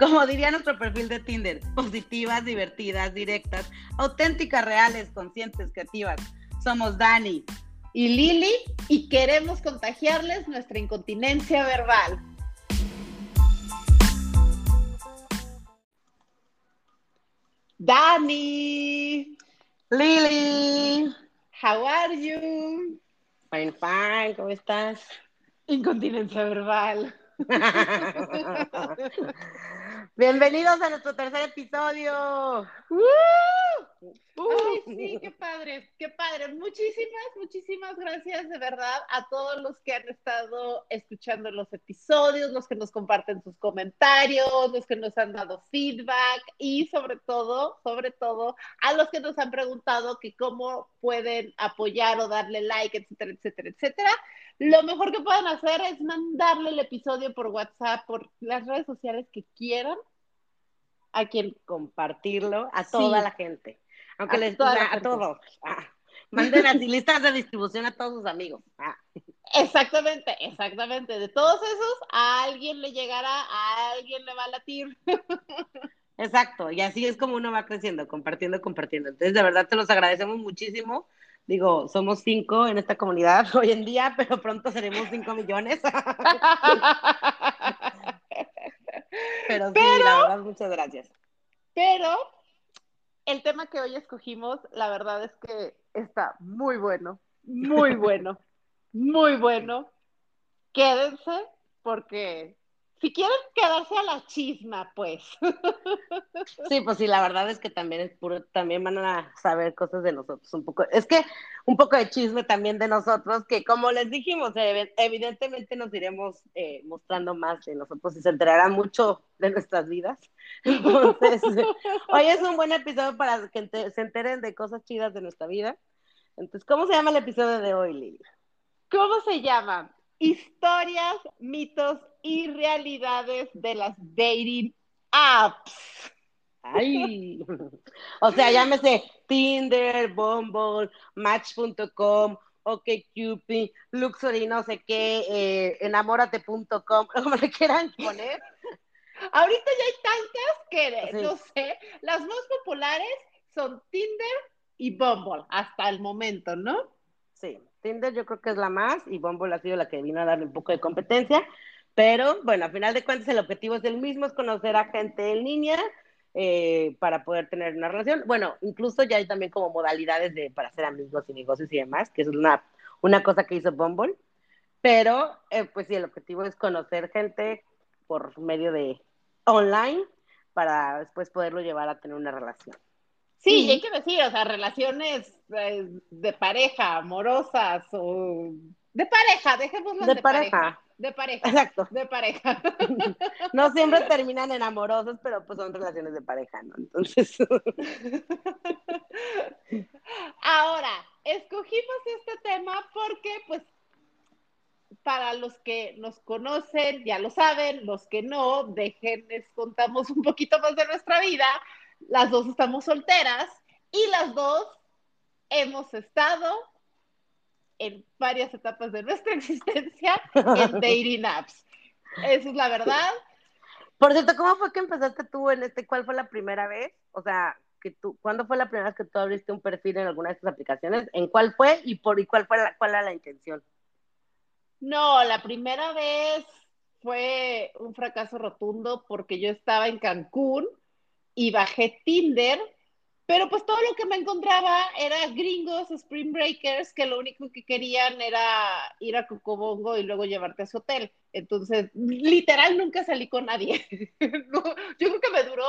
Como diría nuestro perfil de Tinder, positivas, divertidas, directas, auténticas, reales, conscientes, creativas. Somos Dani y Lili y queremos contagiarles nuestra incontinencia verbal. Dani. Lili. How are you? Fine, fine, ¿cómo estás? Incontinencia verbal. Bienvenidos a nuestro tercer episodio. Ay, sí, qué padre, qué padre. Muchísimas, muchísimas gracias de verdad a todos los que han estado escuchando los episodios, los que nos comparten sus comentarios, los que nos han dado feedback y sobre todo, sobre todo, a los que nos han preguntado que cómo pueden apoyar o darle like, etcétera, etcétera, etcétera. Lo mejor que pueden hacer es mandarle el episodio por WhatsApp, por las redes sociales que quieran a quien compartirlo a toda la gente. Aunque les toda a todos. Ah, manden así listas de distribución a todos sus amigos. Ah. Exactamente, exactamente. De todos esos, a alguien le llegará, a alguien le va a latir. Exacto, y así es como uno va creciendo, compartiendo, compartiendo. Entonces, de verdad, te los agradecemos muchísimo. Digo, somos cinco en esta comunidad hoy en día, pero pronto seremos cinco millones. pero sí, la verdad, muchas gracias. Pero el tema que hoy escogimos, la verdad es que está muy bueno, muy bueno, muy bueno. Quédense porque si quieren quedarse a la chisma, pues. Sí, pues sí, la verdad es que también es puro, también van a saber cosas de nosotros un poco. Es que un poco de chisme también de nosotros, que como les dijimos, evidentemente nos iremos eh, mostrando más de nosotros y se enterarán mucho de nuestras vidas. Entonces, hoy es un buen episodio para que se enteren de cosas chidas de nuestra vida. Entonces, ¿cómo se llama el episodio de hoy, Lili? ¿Cómo se llama? Historias, mitos y realidades de las dating apps. Ay, o sea, llámese Tinder, Bumble, Match.com, OkCupid, Luxury, no sé qué, eh, enamórate.com, como le quieran poner. Ahorita ya hay tantas que, no sé, las más populares son Tinder y Bumble hasta el momento, ¿no? Sí, Tinder yo creo que es la más y Bumble ha sido la que vino a darle un poco de competencia, pero bueno, a final de cuentas el objetivo es el mismo, es conocer a gente en línea eh, para poder tener una relación. Bueno, incluso ya hay también como modalidades de para hacer amigos y negocios y demás, que es una, una cosa que hizo Bumble, pero eh, pues sí, el objetivo es conocer gente por medio de online para después poderlo llevar a tener una relación. Sí, y hay que decir, o sea, relaciones eh, de pareja, amorosas o de pareja, dejémoslo de, de pareja. De pareja. Exacto. De pareja. No siempre terminan en amorosos, pero pues son relaciones de pareja, ¿no? Entonces. Ahora, escogimos este tema porque, pues, para los que nos conocen, ya lo saben, los que no, déjenles contamos un poquito más de nuestra vida las dos estamos solteras y las dos hemos estado en varias etapas de nuestra existencia en dating apps. Esa es la verdad. Por cierto, ¿cómo fue que empezaste tú en este? ¿Cuál fue la primera vez? O sea, que tú, ¿cuándo fue la primera vez que tú abriste un perfil en alguna de estas aplicaciones? ¿En cuál fue y por y cuál fue la, cuál era la intención? No, la primera vez fue un fracaso rotundo porque yo estaba en Cancún y bajé Tinder, pero pues todo lo que me encontraba era gringos, spring breakers, que lo único que querían era ir a Cocobongo y luego llevarte a su hotel. Entonces, literal, nunca salí con nadie. yo creo que me duró,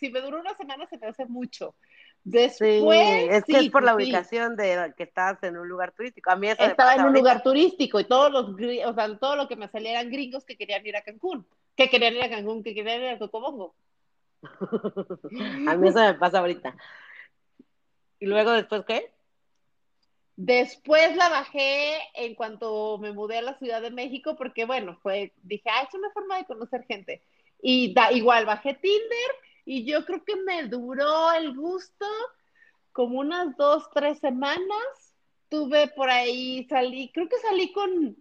si me duró una semana, se me hace mucho. Después, es que es por la ubicación de que estabas en un lugar turístico. A mí eso Estaba en un lugar turístico y todos los, o sea, todo lo que me salía eran gringos que querían ir a Cancún, que querían ir a Cancún, que querían ir a Cocobongo. a mí eso me pasa ahorita. ¿Y luego después qué? Después la bajé en cuanto me mudé a la Ciudad de México, porque bueno, fue, dije, ah, es una forma de conocer gente. Y da, igual bajé Tinder y yo creo que me duró el gusto como unas dos, tres semanas. Tuve por ahí, salí, creo que salí con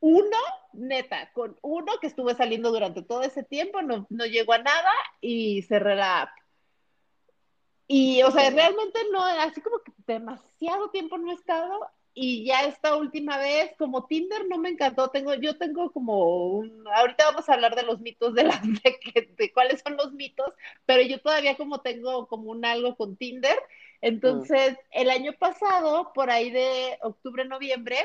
uno, neta, con uno que estuve saliendo durante todo ese tiempo, no, no llegó a nada y cerré la app. Y, o sea, realmente no, así como que demasiado tiempo no he estado y ya esta última vez, como Tinder no me encantó, tengo, yo tengo como un, ahorita vamos a hablar de los mitos de, la, de, de cuáles son los mitos, pero yo todavía como tengo como un algo con Tinder, entonces el año pasado, por ahí de octubre, noviembre,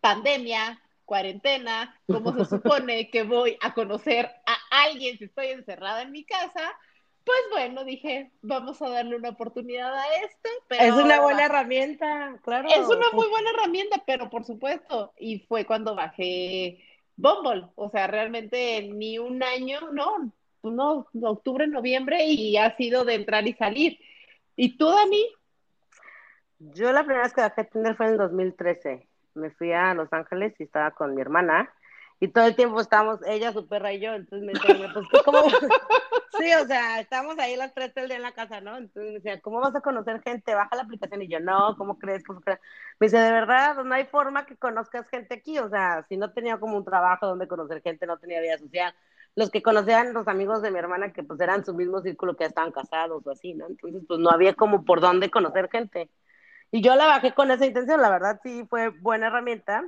pandemia, cuarentena, como se supone que voy a conocer a alguien si estoy encerrada en mi casa, pues bueno, dije, vamos a darle una oportunidad a esto. Pero es una buena herramienta, claro. Es una muy buena herramienta, pero por supuesto, y fue cuando bajé Bumble, o sea, realmente ni un año, no, no, octubre, noviembre, y ha sido de entrar y salir. ¿Y tú, Dani? Yo la primera vez que bajé Tinder fue en el 2013. Me fui a Los Ángeles y estaba con mi hermana y todo el tiempo estábamos, ella, su perra y yo, entonces me decía, pues, ¿cómo? sí, o sea, estábamos ahí las tres del día en la casa, ¿no? Entonces me decía, ¿cómo vas a conocer gente? Baja la aplicación. Y yo, no, ¿cómo crees? ¿Cómo crees? Me dice, de verdad, no hay forma que conozcas gente aquí, o sea, si no tenía como un trabajo donde conocer gente, no tenía vida social. Los que conocían los amigos de mi hermana, que pues eran su mismo círculo, que estaban casados o así, ¿no? Entonces, pues no había como por dónde conocer gente. Y yo la bajé con esa intención, la verdad sí fue buena herramienta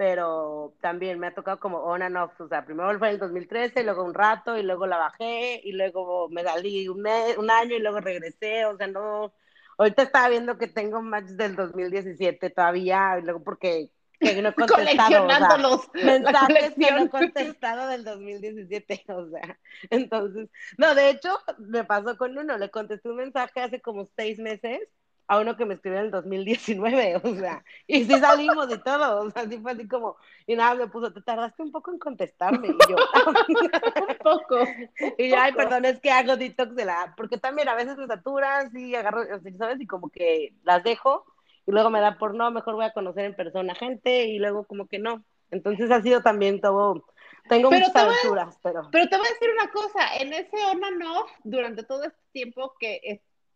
pero también me ha tocado como on and off, o sea, primero fue en el 2013, luego un rato, y luego la bajé, y luego me salí un, un año, y luego regresé, o sea, no, ahorita estaba viendo que tengo match del 2017 todavía, y luego porque que no he contestado, o sea, mensajes que no he contestado del 2017, o sea, entonces, no, de hecho, me pasó con uno, le contesté un mensaje hace como seis meses, a uno que me escribió en el 2019, o sea, y sí salimos y todo, o sea, sí fue así como, y nada, me puso, te tardaste un poco en contestarme, y yo, un poco. Y yo, ay, perdón, es que hago detox de la porque también a veces me saturas y agarro, ¿sabes? Y como que las dejo, y luego me da por no, mejor voy a conocer en persona gente, y luego como que no. Entonces ha sido también todo, tengo muchas aventuras, pero... Pero te voy a decir una cosa, en ese on no, durante todo este tiempo que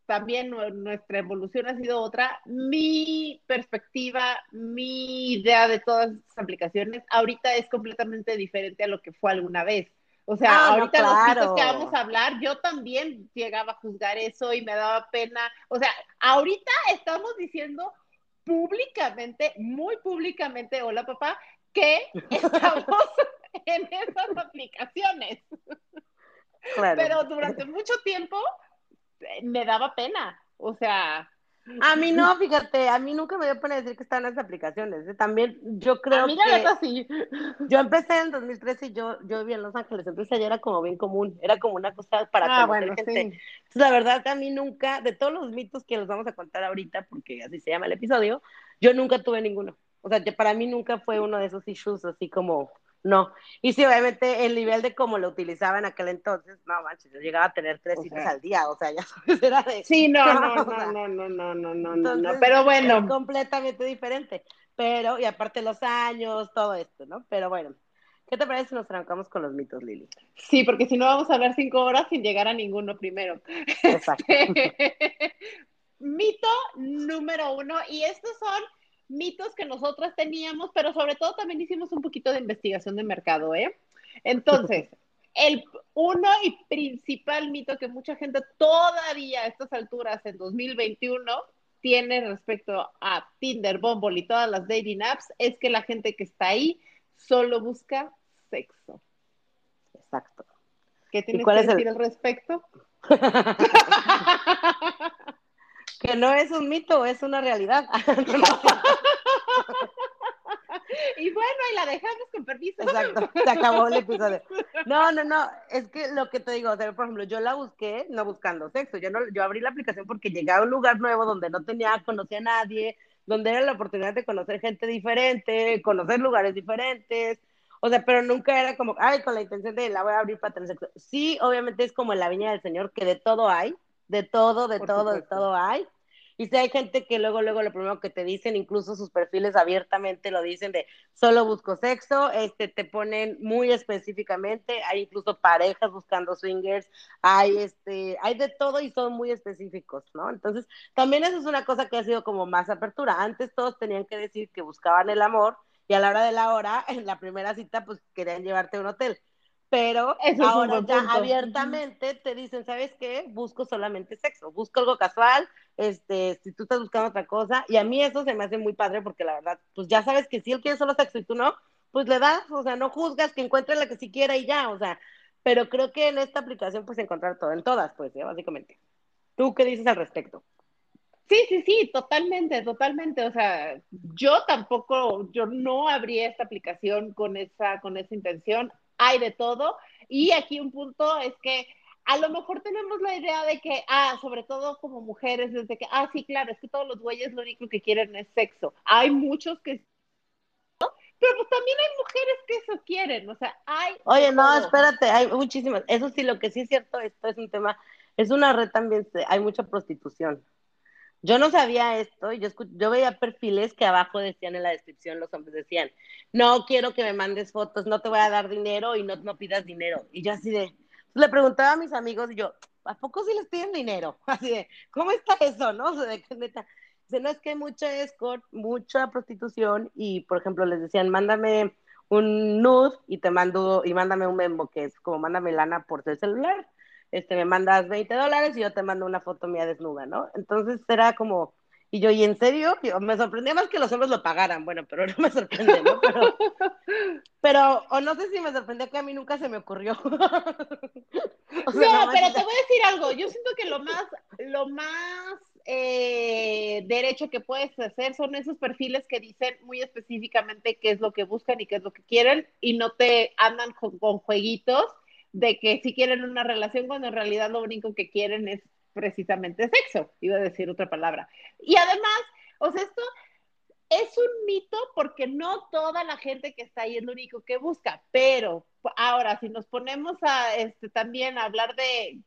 también nuestra evolución ha sido otra. Mi perspectiva, mi idea de todas estas aplicaciones ahorita es completamente diferente a lo que fue alguna vez. O sea, ah, ahorita los mitos que vamos a hablar, yo también llegaba a juzgar eso y me daba pena. O sea, ahorita estamos diciendo públicamente, muy públicamente, hola papá, que estamos en esas aplicaciones. Pero durante mucho tiempo me daba pena. O sea. A mí no, fíjate, a mí nunca me dio pena decir que estaban las aplicaciones. ¿eh? También yo creo a mí que. Sí. Yo empecé en 2013 y yo, yo vivía en Los Ángeles, entonces allá era como bien común, era como una cosa para ah, bueno, gente. Entonces, la verdad, a mí nunca, de todos los mitos que los vamos a contar ahorita, porque así se llama el episodio, yo nunca tuve ninguno. O sea, para mí nunca fue uno de esos issues así como no. Y sí, obviamente el nivel de cómo lo utilizaba en aquel entonces, no manches, yo llegaba a tener tres citas al día, o sea, ya sabes, era de... Sí, no, no, no, no, no, no, no, no, no, no, pero bueno. completamente diferente, pero, y aparte los años, todo esto, ¿no? Pero bueno, ¿qué te parece si nos arrancamos con los mitos, Lili? Sí, porque si no vamos a hablar cinco horas sin llegar a ninguno primero. Exacto. Mito número uno, y estos son mitos que nosotras teníamos, pero sobre todo también hicimos un poquito de investigación de mercado, ¿eh? Entonces, el uno y principal mito que mucha gente todavía a estas alturas en 2021 tiene respecto a Tinder, Bumble y todas las dating apps es que la gente que está ahí solo busca sexo. Exacto. ¿Qué tienes que decir al respecto? que no es un mito, es una realidad. y bueno, y la dejamos con permiso. Exacto, se acabó el episodio. No, no, no, es que lo que te digo, o sea, por ejemplo, yo la busqué no buscando sexo, yo, no, yo abrí la aplicación porque llegaba a un lugar nuevo donde no tenía, conocía a nadie, donde era la oportunidad de conocer gente diferente, conocer lugares diferentes, o sea, pero nunca era como, ay, con la intención de la voy a abrir para tener sexo. Sí, obviamente es como en la viña del Señor, que de todo hay, de todo, de todo, de todo hay. Y si hay gente que luego, luego lo primero que te dicen, incluso sus perfiles abiertamente lo dicen de solo busco sexo, este, te ponen muy específicamente, hay incluso parejas buscando swingers, hay, este, hay de todo y son muy específicos, ¿no? Entonces, también eso es una cosa que ha sido como más apertura. Antes todos tenían que decir que buscaban el amor y a la hora de la hora, en la primera cita, pues querían llevarte a un hotel pero ahora ya abiertamente te dicen, ¿sabes qué? Busco solamente sexo, busco algo casual, este, si tú estás buscando otra cosa, y a mí eso se me hace muy padre porque la verdad, pues ya sabes que si él quiere solo sexo y tú no, pues le das, o sea, no juzgas, que encuentre la que sí quiera y ya, o sea, pero creo que en esta aplicación pues encontrar todo, en todas, pues, ¿eh? básicamente. ¿Tú qué dices al respecto? Sí, sí, sí, totalmente, totalmente. O sea, yo tampoco, yo no abrí esta aplicación con esa, con esa intención hay de todo. Y aquí un punto es que a lo mejor tenemos la idea de que, ah, sobre todo como mujeres, desde que, ah, sí, claro, es que todos los güeyes lo único que quieren es sexo. Hay muchos que pero pues también hay mujeres que eso quieren, o sea, hay... Oye, no, espérate, hay muchísimas, eso sí, lo que sí es cierto, esto es un tema, es una red también, hay mucha prostitución. Yo no sabía esto, yo, yo veía perfiles que abajo decían en la descripción, los hombres decían, no quiero que me mandes fotos, no te voy a dar dinero y no, no pidas dinero. Y yo así de, le preguntaba a mis amigos y yo, ¿a poco sí les piden dinero? Así de, ¿cómo está eso, no? O sea, de que neta, dice, no es que hay mucha escort, mucha prostitución y, por ejemplo, les decían, mándame un nude y te mando, y mándame un memo, que es como mándame lana por el celular este, me mandas 20 dólares y yo te mando una foto mía desnuda, ¿no? Entonces era como, y yo, ¿y en serio? me sorprendía más que los hombres lo pagaran, bueno, pero no me sorprende, ¿no? Pero, pero o no sé si me sorprendió que a mí nunca se me ocurrió. no, pero te voy a decir algo, yo siento que lo más, lo más eh, derecho que puedes hacer son esos perfiles que dicen muy específicamente qué es lo que buscan y qué es lo que quieren y no te andan con jueguitos de que si quieren una relación cuando en realidad lo único que quieren es precisamente sexo, iba a decir otra palabra. Y además, o sea, esto es un mito porque no toda la gente que está ahí es lo único que busca, pero ahora si nos ponemos a este también hablar de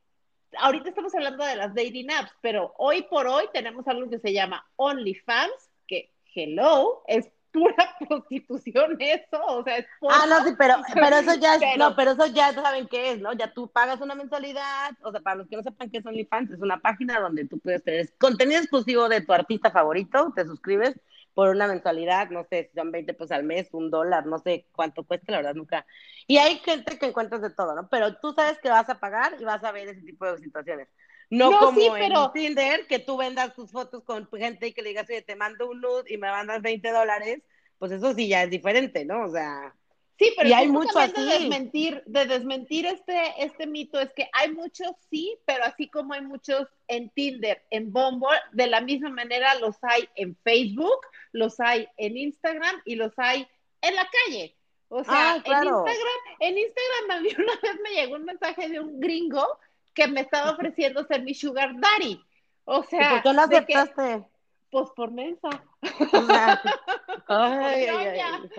ahorita estamos hablando de las dating apps, pero hoy por hoy tenemos algo que se llama OnlyFans, que hello, es pura prostitución eso, o sea, es Ah, no, sí, pero, pero eso ya es, no, pero eso ya saben qué es, ¿no? Ya tú pagas una mensualidad, o sea, para los que no sepan qué es OnlyFans, es una página donde tú puedes tener contenido exclusivo de tu artista favorito, te suscribes por una mensualidad, no sé, si son 20 pesos al mes, un dólar, no sé cuánto cuesta, la verdad nunca. Y hay gente que encuentras de todo, ¿no? Pero tú sabes que vas a pagar y vas a ver ese tipo de situaciones. No, como en Tinder, que tú vendas tus fotos con gente y que le digas, oye, te mando un nude y me mandas 20 dólares, pues eso sí ya es diferente, ¿no? O sea. Sí, pero y hay mucho así. De desmentir, de desmentir este, este mito es que hay muchos, sí, pero así como hay muchos en Tinder, en Bumble, de la misma manera los hay en Facebook, los hay en Instagram y los hay en la calle. O sea, ah, en Instagram, en Instagram a mí una vez me llegó un mensaje de un gringo que me estaba ofreciendo ser mi sugar daddy. O sea, ¿por qué lo aceptaste? pues por mensa. ay, ay, ay,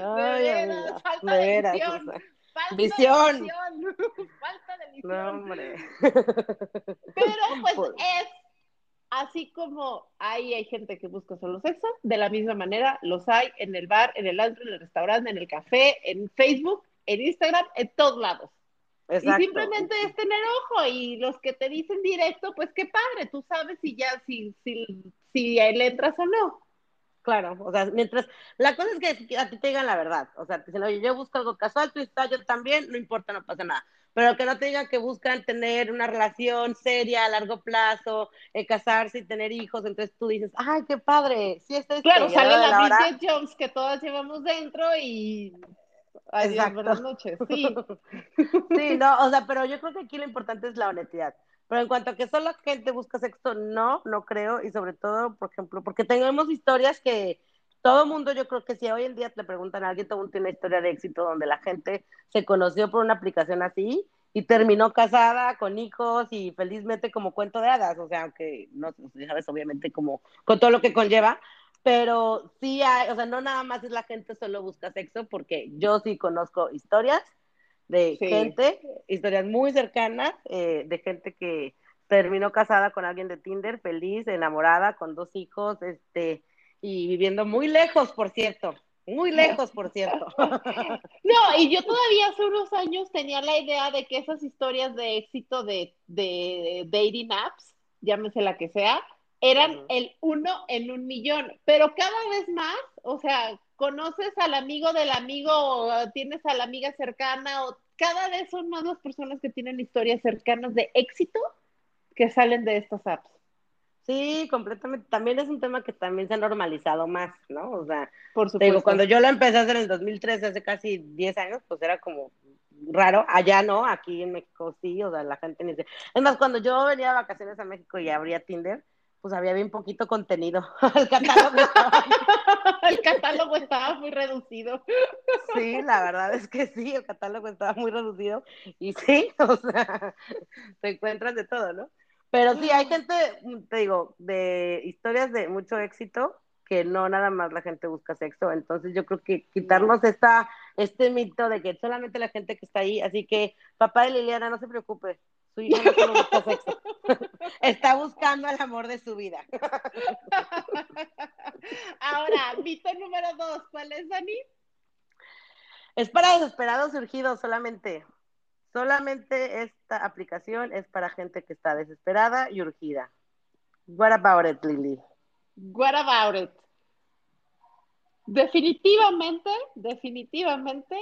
falta de visión. Falta visión. De falta de visión. No, hombre. Pero pues, pues es así como ahí hay gente que busca solo sexo, de la misma manera los hay en el bar, en el antro, en el restaurante, en el café, en Facebook, en Instagram, en todos lados. Y simplemente es tener ojo y los que te dicen directo, pues qué padre, tú sabes si ya, si, si, si él entras o no. Claro, o sea, mientras, la cosa es que a ti te digan la verdad, o sea, te dicen, oye, yo busco algo casual, tú estás, yo también, no importa, no pasa nada, pero que no te digan que buscan tener una relación seria a largo plazo, eh, casarse y tener hijos, entonces tú dices, ay, qué padre, sí, este Claro, sale la, la Bridget Jones que todas llevamos dentro y Adiós, buenas noches. Sí. sí, no, o sea, pero yo creo que aquí lo importante es la honestidad. Pero en cuanto a que solo gente busca sexo, no, no creo. Y sobre todo, por ejemplo, porque tenemos historias que todo mundo, yo creo que si hoy en día te preguntan a alguien, todo mundo tiene una historia de éxito donde la gente se conoció por una aplicación así y terminó casada con hijos y felizmente como cuento de hadas. O sea, aunque no, sabes, obviamente, como con todo lo que conlleva, pero sí hay, o sea, no nada más es la gente solo busca sexo, porque yo sí conozco historias de gente, historias muy cercanas, eh, de gente que terminó casada con alguien de Tinder, feliz, enamorada, con dos hijos, este, y viviendo muy lejos, por cierto. Muy lejos, por cierto. No, y yo todavía hace unos años tenía la idea de que esas historias de éxito de, de dating apps, llámese la que sea, eran el uno en un millón, pero cada vez más, o sea, conoces al amigo del amigo o tienes a la amiga cercana o cada vez son más las personas que tienen historias cercanas de éxito que salen de estas apps. Sí, completamente. También es un tema que también se ha normalizado más, ¿no? O sea, Por digo, cuando yo lo empecé a hacer en el 2013, hace casi 10 años, pues era como raro. Allá no, aquí en México sí, o sea, la gente ni se... Es más, cuando yo venía de vacaciones a México y abría Tinder, pues había bien poquito contenido. el catálogo estaba... el catálogo estaba muy reducido. sí, la verdad es que sí, el catálogo estaba muy reducido. Y sí, o sea, te encuentras de todo, ¿no? Pero sí, hay gente, te digo, de historias de mucho éxito que no nada más la gente busca sexo. Entonces yo creo que quitarnos esta, este mito de que solamente la gente que está ahí, así que papá de Liliana, no se preocupe, su hija no solo busca sexo, está buscando el amor de su vida. Ahora, mito número dos, ¿cuál es, Dani? Es para desesperados surgidos solamente. Solamente esta aplicación es para gente que está desesperada y urgida. What about it, Lily? What about it? Definitivamente, definitivamente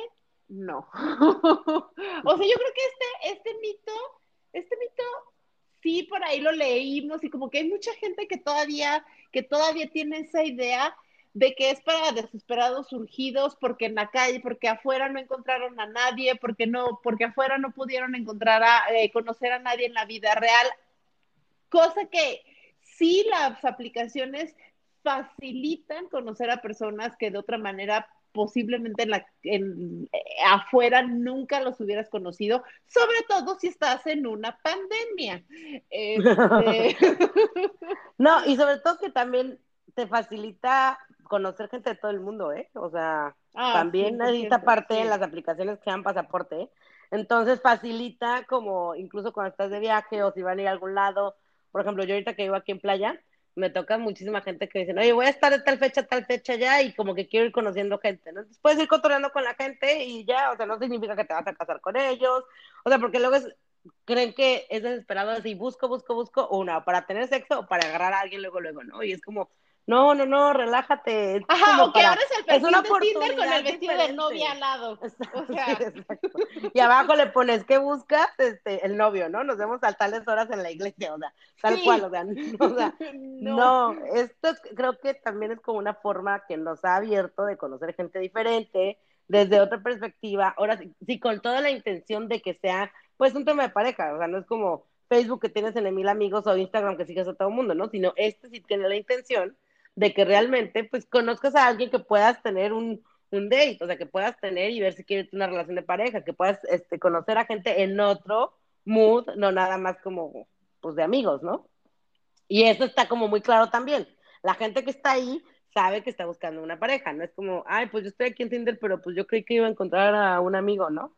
no. o sea, yo creo que este, este mito, este mito, sí, por ahí lo leímos y como que hay mucha gente que todavía, que todavía tiene esa idea de que es para desesperados surgidos porque en la calle, porque afuera no encontraron a nadie, porque no, porque afuera no pudieron encontrar a, eh, conocer a nadie en la vida real, cosa que sí las aplicaciones facilitan conocer a personas que de otra manera posiblemente en la, en, eh, afuera nunca los hubieras conocido, sobre todo si estás en una pandemia. Este... no, y sobre todo que también te facilita conocer gente de todo el mundo, ¿eh? O sea, ah, también necesita parte de las aplicaciones que dan pasaporte, ¿eh? Entonces facilita como incluso cuando estás de viaje o si van a ir a algún lado. Por ejemplo, yo ahorita que vivo aquí en playa, me toca muchísima gente que dice, oye, voy a estar de tal fecha, tal fecha ya, y como que quiero ir conociendo gente, ¿no? Entonces puedes ir cotorreando con la gente y ya, o sea, no significa que te vas a casar con ellos, o sea, porque luego es, creen que es desesperado así, busco, busco, busco, una, para tener sexo o para agarrar a alguien luego, luego, ¿no? Y es como, no, no, no, relájate. Ajá, o que abres el perfil de Tinder con el vestido de novia al lado. O sea. y abajo le pones, ¿qué buscas? Este, el novio, ¿no? Nos vemos a tales horas en la iglesia, o sea, tal cual, o sea, no. no, esto creo que también es como una forma que nos ha abierto de conocer gente diferente, desde otra perspectiva, ahora sí, sí, con toda la intención de que sea, pues, un tema de pareja, o sea, no es como Facebook que tienes en mil amigos o Instagram que sigues a todo el mundo, ¿no? Sino este sí tiene la intención de que realmente pues conozcas a alguien que puedas tener un, un date, o sea, que puedas tener y ver si quieres una relación de pareja, que puedas este, conocer a gente en otro mood, no nada más como pues de amigos, ¿no? Y eso está como muy claro también. La gente que está ahí sabe que está buscando una pareja, no es como, ay, pues yo estoy aquí en Tinder, pero pues yo creí que iba a encontrar a un amigo, ¿no?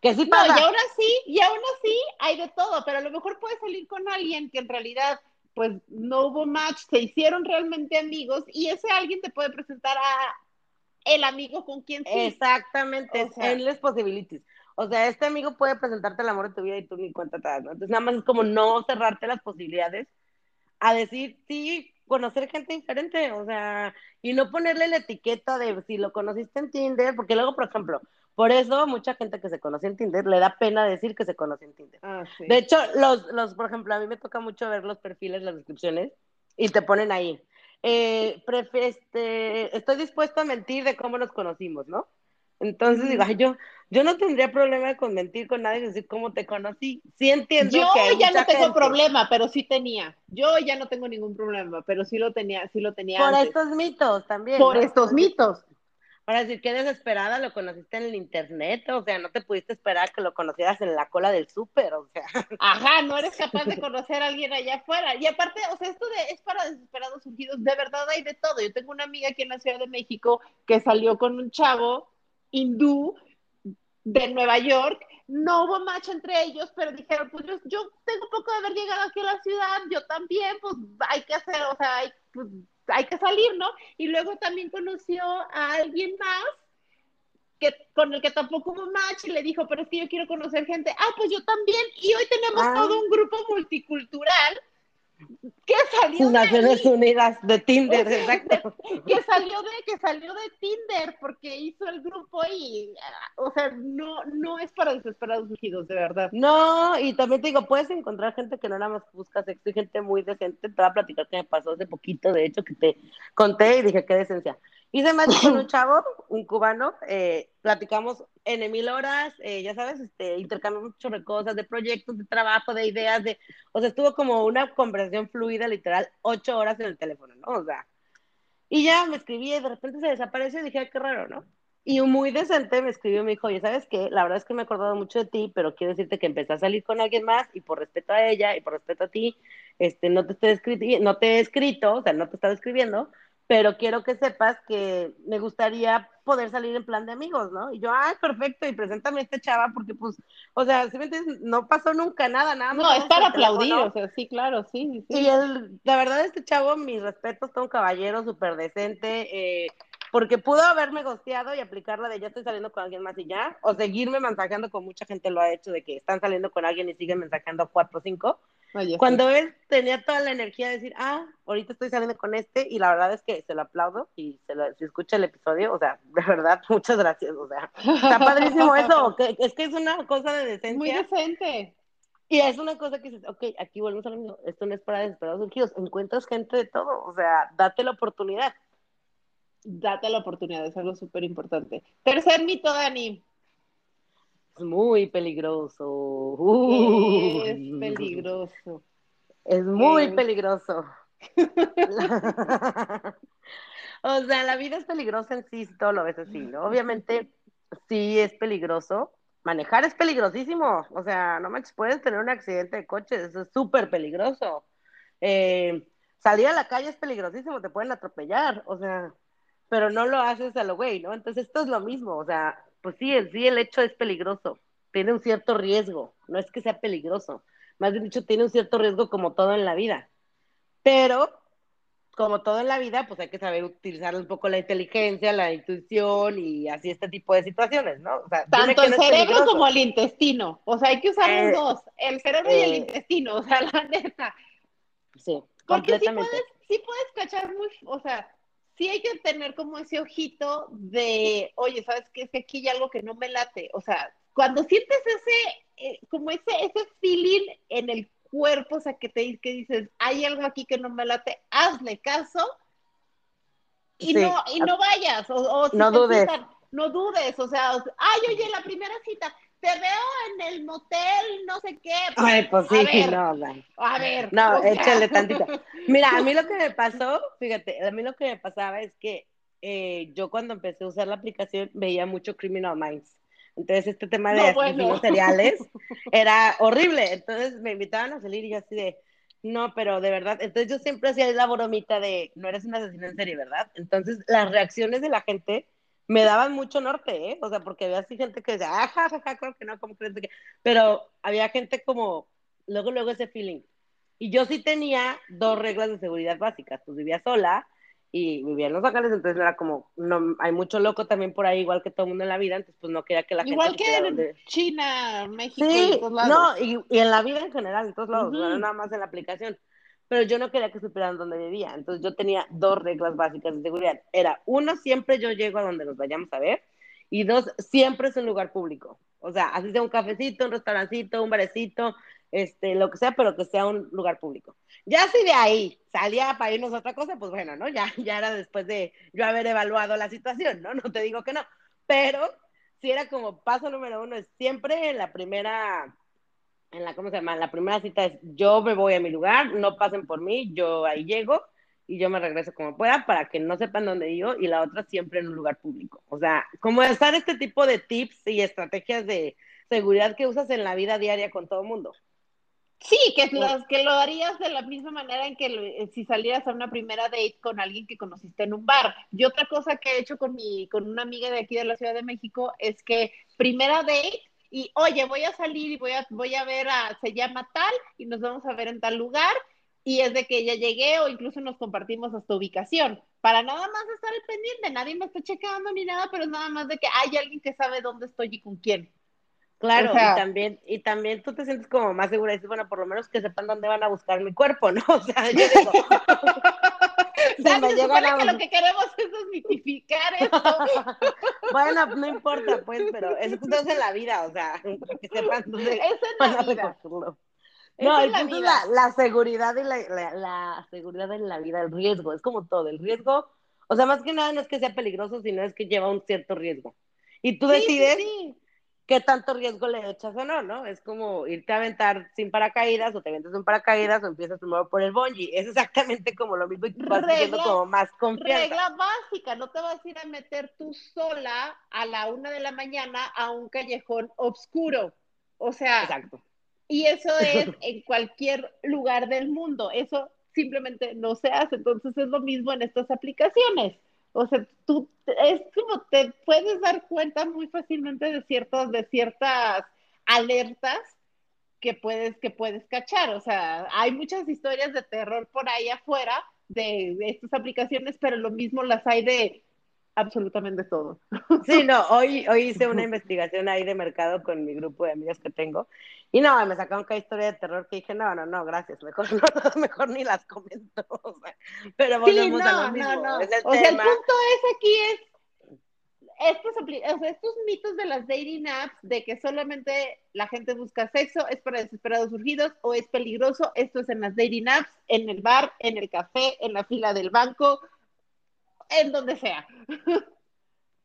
Que sí pasa. No, y aún así, y aún así hay de todo, pero a lo mejor puedes salir con alguien que en realidad pues no hubo match, se hicieron realmente amigos y ese alguien te puede presentar a el amigo con quien sí. Exactamente, es endless possibilities. O sea, este amigo puede presentarte el amor de tu vida y tú ni cuenta te das, ¿no? Entonces nada más es como no cerrarte las posibilidades a decir, sí, conocer gente diferente, o sea, y no ponerle la etiqueta de si lo conociste en Tinder, porque luego, por ejemplo, por eso mucha gente que se conoce en Tinder le da pena decir que se conoce en Tinder. Ah, de hecho, los, los, por ejemplo, a mí me toca mucho ver los perfiles, las descripciones, y te ponen ahí. Eh, este, estoy dispuesto a mentir de cómo nos conocimos, ¿no? Entonces digo, yo, yo no tendría problema con mentir con nadie y decir cómo te conocí. Sí entiendo yo ya no tengo problema, pero sí tenía. Yo ya no tengo ningún problema, pero sí lo tenía, sí lo tenía. Por estos mitos también. Por estos mitos. Para decir, qué desesperada, lo conociste en el internet, o sea, no te pudiste esperar que lo conocieras en la cola del súper, o sea. Ajá, no eres capaz de conocer a alguien allá afuera. Y aparte, o sea, esto de, es para desesperados surgidos, de verdad hay de todo. Yo tengo una amiga aquí en la Ciudad de México que salió con un chavo hindú de Nueva York, no hubo match entre ellos, pero dijeron, pues yo, yo tengo poco de haber llegado aquí a la ciudad, yo también, pues hay que hacer, o sea, hay, pues, hay que salir, ¿no? Y luego también conoció a alguien más que, con el que tampoco hubo match y le dijo, pero es que yo quiero conocer gente. Ah, pues yo también. Y hoy tenemos Ah. todo un grupo multicultural que salió de Naciones Unidas de Tinder, exacto. que salió de que salió de Tinder porque hizo el grupo y ah, o sea no no es para desesperados ungidos de verdad No, y también te digo, puedes encontrar gente que no nada más busca sexo y gente muy decente. Te voy a platicar que me pasó hace poquito, de hecho, que te conté y dije, qué decencia. Hice match con un chavo, un cubano, eh, platicamos en mil horas, eh, ya sabes, este, intercambiamos mucho de cosas, de proyectos, de trabajo, de ideas, de, o sea, estuvo como una conversación fluida, literal, ocho horas en el teléfono, ¿no? O sea, y ya me escribí y de repente se desapareció y dije, "Ay, qué raro, ¿no? Y muy decente me escribió y me dijo, oye, ¿sabes qué? La verdad es que me he acordado mucho de ti, pero quiero decirte que empecé a salir con alguien más y por respeto a ella y por respeto a ti, este, no te, estoy escri- no te he escrito, o sea, no te he estado escribiendo, pero quiero que sepas que me gustaría poder salir en plan de amigos, ¿no? Y yo, ay, perfecto, y preséntame a esta chava, porque pues, o sea, si me entiendes, no pasó nunca nada, nada más. no es para aplaudir o sea sí claro sí sí. Y el, la verdad, este chavo, mis respetos, todo un caballero súper decente, eh, porque pudo haberme gosteado y aplicar la de ya estoy saliendo con alguien más y ya, o seguirme mensajeando con mucha gente lo ha hecho, de que están saliendo con alguien y siguen mensajeando a cuatro o cinco. Oye, sí. Cuando él tenía toda la energía de decir, ah, ahorita estoy saliendo con este, y la verdad es que se lo aplaudo y se lo, si escucha el episodio, o sea, de verdad, muchas gracias, o sea, está padrísimo eso, que, es que es una cosa de decencia. muy decente Y es una cosa que dices, ok, aquí volvemos a lo mismo, esto no es para desesperados surgidos, encuentras gente de todo, o sea, date la oportunidad. date la oportunidad es algo súper importante tercer mito Dani muy peligroso. es peligroso Es muy peligroso. o sea, la vida es peligrosa en sí, todo lo ves así, ¿no? Obviamente, sí es peligroso. Manejar es peligrosísimo. O sea, no manches, puedes tener un accidente de coche, eso es súper peligroso. Eh, salir a la calle es peligrosísimo, te pueden atropellar, o sea, pero no lo haces a lo güey, ¿no? Entonces, esto es lo mismo, o sea, pues sí, sí el hecho es peligroso, tiene un cierto riesgo, no es que sea peligroso, más bien dicho, tiene un cierto riesgo como todo en la vida. Pero, como todo en la vida, pues hay que saber utilizar un poco la inteligencia, la intuición y así este tipo de situaciones, ¿no? O sea, tanto el no cerebro como el intestino o sea hay que usar Eh, los dos el cerebro y el eh, intestino o sea la neta Sí, Porque sí completamente. puedes, sí puedes cachar muy, o sea, sí hay que tener como ese ojito de, oye, ¿sabes qué? Es que aquí hay algo que no me late. O sea, cuando sientes ese, eh, como ese, ese feeling en el cuerpo, o sea, que te que dices, hay algo aquí que no me late, hazle caso y Sí. no, y no vayas. O, o si No dudes. citan, no dudes, o sea, o- ay, oye, la primera cita, te veo en el motel, no sé qué. Ay, pues sí, a ver, no, no. a ver. No, o sea. échale tantito. Mira, a mí lo que me pasó, fíjate, a mí lo que me pasaba es que eh, yo cuando empecé a usar la aplicación veía mucho Criminal Minds. Entonces, este tema de No, bueno. seriales era horrible. Entonces, me invitaban a salir y yo así de, no, pero de verdad. Entonces, yo siempre hacía la bromita de, no eres un asesino en serie, ¿verdad? Entonces, las reacciones de la gente me daban mucho norte, ¿eh? O sea, porque había así gente que decía, ah, ja, ja, ja, creo que no, ¿cómo crees que? Pero había gente como, luego, luego ese feeling. Y yo sí tenía dos reglas de seguridad básicas. Pues vivía sola y vivía en Los Ángeles, entonces era como, no, hay mucho loco también por ahí, igual que todo el mundo en la vida, entonces pues no quería que la Igual gente que supiera en dónde- China, México y Sí, en todos lados. no, y, y en la vida en general, en todos lados, Ujú. no nada más en la aplicación. Pero yo no quería que supieran dónde vivía, entonces yo tenía dos reglas básicas de seguridad. Era, uno, siempre yo llego a donde nos vayamos a ver, y dos, siempre es un lugar público. O sea, así sea un cafecito, un restaurancito, un barecito, este, lo que sea, pero que sea un lugar público. Ya si de ahí salía para irnos a otra cosa, pues bueno, ¿no? Ya, ya era después de yo haber evaluado la situación, ¿no? No te digo que no, pero si era como paso número uno, es siempre en la primera, en la, ¿cómo se llama? La primera cita es yo me voy a mi lugar, no pasen por mí, yo ahí llego y yo me regreso como pueda para que no sepan dónde vivo y la otra siempre en un lugar público. O sea, como estar este tipo de tips y estrategias de seguridad que usas en la vida diaria con todo el mundo. Sí, que, los, que lo harías de la misma manera en que lo- eh, si salieras a una primera date con alguien que conociste en un bar. Y otra cosa que he hecho con, mi, con una amiga de aquí de la Ciudad de México es que primera date y oye, voy a salir y voy a, voy a ver a, se llama tal y nos vamos a ver en tal lugar y es de que ya llegué o incluso nos compartimos hasta ubicación, para nada más estar al pendiente, nadie me está checando ni nada, pero es nada más de que hay alguien que sabe dónde estoy y con quién. Claro, y también, y también tú te sientes como más segura y dices, bueno, por lo menos que sepan dónde van a buscar mi cuerpo, ¿no? O sea, yo digo, se me llegan a... que lo que queremos es desmitificar esto. bueno, no importa, pues, pero eso es en la vida, o sea, que sepan dónde van a recogerlo. No, el punto es la, la, seguridad y la, la, la, seguridad en la vida, el riesgo, es como todo, el riesgo, o sea, más que nada no es que sea peligroso, sino es que lleva un cierto riesgo. Y tú decides qué tanto riesgo le echas o no, ¿no? Es como irte a aventar sin paracaídas o te aventas un paracaídas o empiezas primero por el bungee. Es exactamente como lo mismo y vas regla, como más confianza. Regla básica, no te vas a ir a meter tú sola a la una de la mañana a un callejón oscuro. O sea, Exacto y eso es en cualquier lugar del mundo. Eso simplemente no se hace. Entonces es lo mismo en estas aplicaciones. O sea, tú es como te puedes dar cuenta muy fácilmente de ciertas, de ciertas alertas que puedes, que puedes cachar. O sea, hay muchas historias de terror por ahí afuera de estas aplicaciones, pero lo mismo las hay de absolutamente todo. Sí, no, hoy, hoy hice una investigación ahí de mercado con mi grupo de amigas que tengo y no, me sacaron cada historia de terror que dije, no, no, no, gracias, mejor, no, mejor ni las comento. pero volvemos a lo mismo. No, no. o sea, el punto es aquí es estos, estos mitos de las dating apps de que solamente la gente busca sexo es para desesperados surgidos o es peligroso, esto es en las dating apps, en el bar, en el café, en la fila del banco, en donde sea.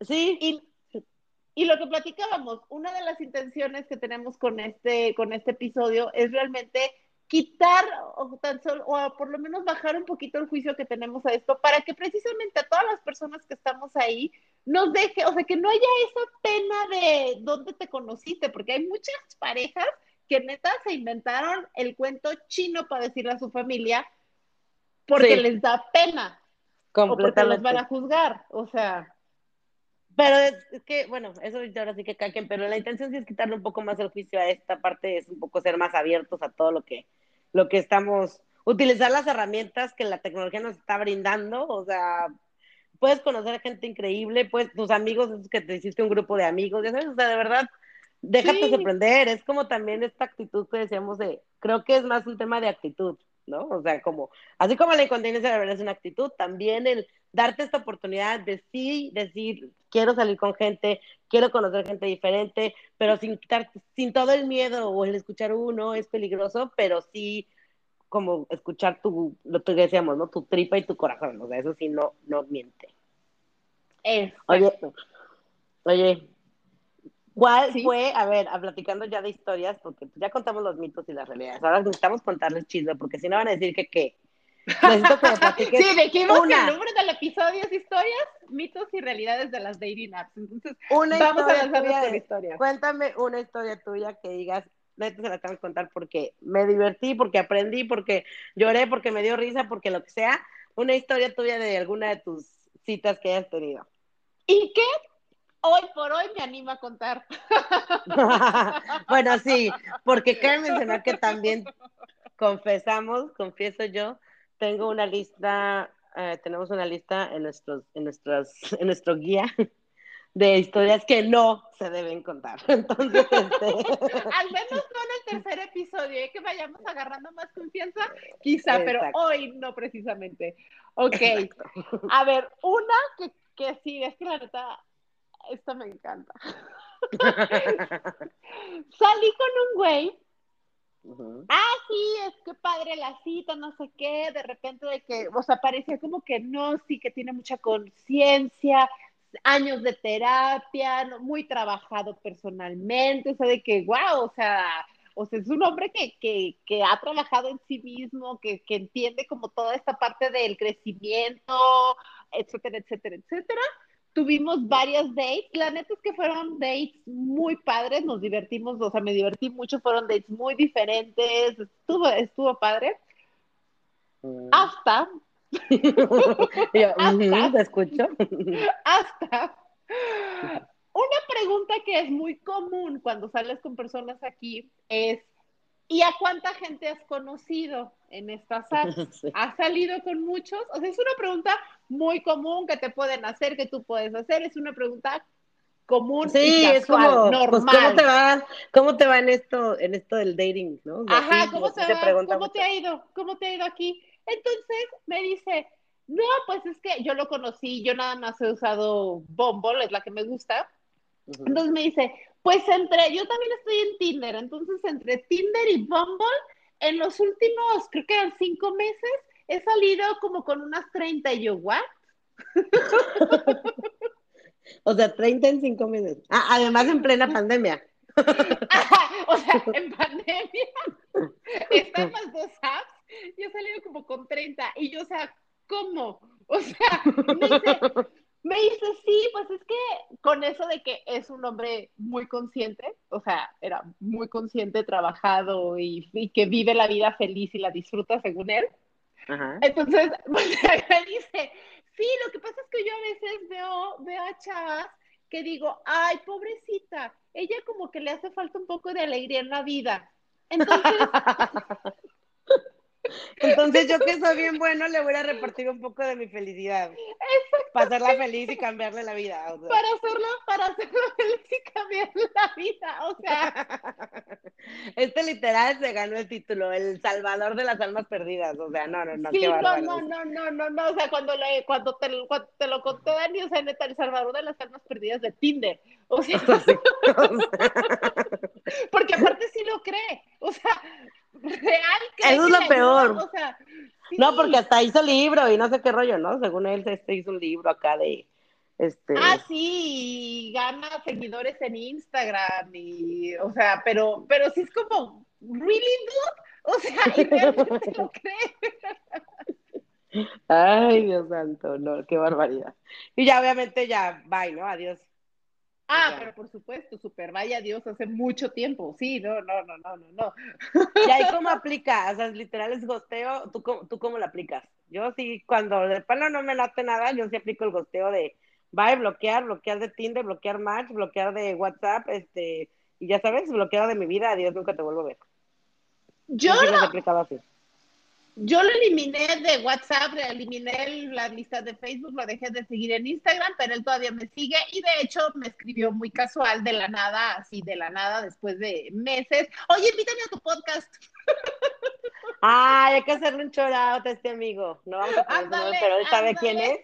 Sí. Y, y lo que platicábamos, una de las intenciones que tenemos con este, con este episodio es realmente quitar o tan solo, o por lo menos bajar un poquito el juicio que tenemos a esto para que precisamente a todas las personas que estamos ahí nos deje, o sea, que no haya esa pena de dónde te conociste, porque hay muchas parejas que neta se inventaron el cuento chino para decirle a su familia porque les da pena o porque los van a juzgar, o sea. Pero es, que, bueno, eso ahora sí que caquen, pero la intención sí es quitarle un poco más el juicio a esta parte, es un poco ser más abiertos a todo lo que, lo que estamos, utilizar las herramientas que la tecnología nos está brindando, o sea, puedes conocer a gente increíble, pues tus amigos, es que te hiciste un grupo de amigos, ya sabes, o sea, de verdad, déjate sorprender, es como también esta actitud que decíamos de, creo que es más un tema de actitud, ¿no? O sea, como, así como la incontinencia de verdad es una actitud, también el darte esta oportunidad de sí decir, quiero salir con gente, quiero conocer gente diferente, pero sin sin todo el miedo o el escuchar uno es peligroso, pero sí como escuchar tu, lo que decíamos, ¿no? Tu tripa y tu corazón, o sea, eso sí no, no miente. Oye, oye, ¿Cuál fue, a ver, a platicando ya de historias, porque ya contamos los mitos y las realidades, ahora necesitamos contarles chisme, porque si no van a decir que qué. Necesito que me platiques Sí, dijimos que el nombre del episodio es historias, mitos y realidades de las dating apps. Entonces, una vamos a lanzar una historia. Cuéntame una historia tuya que digas, neta se la tengo que contar porque me divertí, porque aprendí, porque lloré, porque me dio risa, porque lo que sea. Una historia tuya de alguna de tus citas que hayas tenido. ¿Y qué hoy por hoy me anima a contar. bueno, sí, porque cabe mencionar que también confesamos, confieso yo, tengo una lista, eh, tenemos una lista en nuestros, en nuestras, en nuestro guía de historias que no se deben contar. Entonces, este... al menos no en el tercer episodio, ¿eh? que vayamos agarrando más confianza, quizá, pero hoy no precisamente. Ok. A ver, una que, que sí, es que la neta, esto me encanta. Salí con un güey. Ah, sí, es que padre la cita, no sé qué, de repente de que, o sea, parecía como que no, sí, que tiene mucha conciencia, años de terapia, muy trabajado personalmente, o sea, de que, wow, o sea, o sea, es un hombre que, que, que ha trabajado en sí mismo, que, que entiende como toda esta parte del crecimiento, etcétera, etcétera, etcétera tuvimos varias dates. La neta es que fueron dates muy padres, nos divertimos, o sea, me divertí mucho, fueron dates muy diferentes, estuvo, estuvo padre. Mm. Hasta. Yo, hasta, ¿te escucho? hasta una pregunta que es muy común cuando sales con personas aquí es, ¿y a cuánta gente has conocido en estas apps? ¿Has salido con muchos? O sea, es una pregunta muy común que te pueden hacer, que tú puedes hacer, es una pregunta común sí, y casual, es como, normal. Pues, ¿cómo te va? ¿Cómo te va en esto, en esto del dating, no? Ajá, ¿cómo te va? ¿Cómo te ha ido? ¿Cómo te ha ido aquí? Entonces me dice, no, pues es que yo lo conocí, yo nada más he usado Bumble, es la que me gusta. Entonces me dice, pues entre, yo también estoy en Tinder, entonces entre Tinder y Bumble, en los últimos, creo que eran cinco meses, he salido como con unas 30 y yo, ¿what? O sea, 30 en 5 meses. Ah, además en plena pandemia. o sea, en pandemia, están las dos apps, yo he salido como con 30 y yo, o sea, ¿cómo? O sea, me dice, me dice, sí, pues es que con eso de que es un hombre muy consciente, o sea, era muy consciente, trabajado y, y que vive la vida feliz y la disfruta según él. Ajá. Entonces, pues, me dice, Sí, lo que pasa es que yo a veces veo, veo a chavas que digo, ay, pobrecita, ella como que le hace falta un poco de alegría en la vida. Entonces, Entonces yo que soy bien bueno le voy a repartir un poco de mi felicidad. Para hacerla feliz y cambiarle la vida. Para hacerla, para hacerla feliz y cambiarle la vida. O sea. Este literal se ganó el título, el salvador de las almas perdidas. O sea, no, no, no. Sí, no, no, no, no, no, no. O sea, cuando, le, cuando, te, cuando te lo conté Dani, o sea, neta, el salvador de las almas perdidas de Tinder. O sea. porque aparte sí lo cree. O sea, real que Eso es lo peor. No, porque hasta hizo libro y no sé qué rollo, ¿no? Según él, este hizo un libro acá de. Este... Ah, sí, gana seguidores en Instagram y, o sea, pero, pero sí es como, ¿really, dude? O sea, y realmente lo cree. Ay, Dios santo, no, qué barbaridad. Y ya, obviamente, ya, bye, ¿no? Adiós. Ah, pero por supuesto, super vaya Dios, hace mucho tiempo. Sí, no, no, no, no, no, no. ¿Y ahí cómo aplica? O sea, literal es gosteo, ¿tú, ¿tú cómo lo aplicas? Yo sí, cuando de palo no me late nada, yo sí aplico el gosteo de bye, bloquear, bloquear de Tinder, bloquear Match, bloquear de WhatsApp, este, y ya sabes, bloquear de mi vida, adiós, nunca te vuelvo a ver. Yo, yo lo... aplicado así. Yo lo eliminé de WhatsApp, eliminé la lista de Facebook, lo dejé de seguir en Instagram, pero él todavía me sigue y de hecho me escribió muy casual de la nada, así de la nada, después de meses. Oye, invítame a tu podcast. Ay, hay que hacerle un chorado a este amigo. No vamos a poner pero él sabe quién es.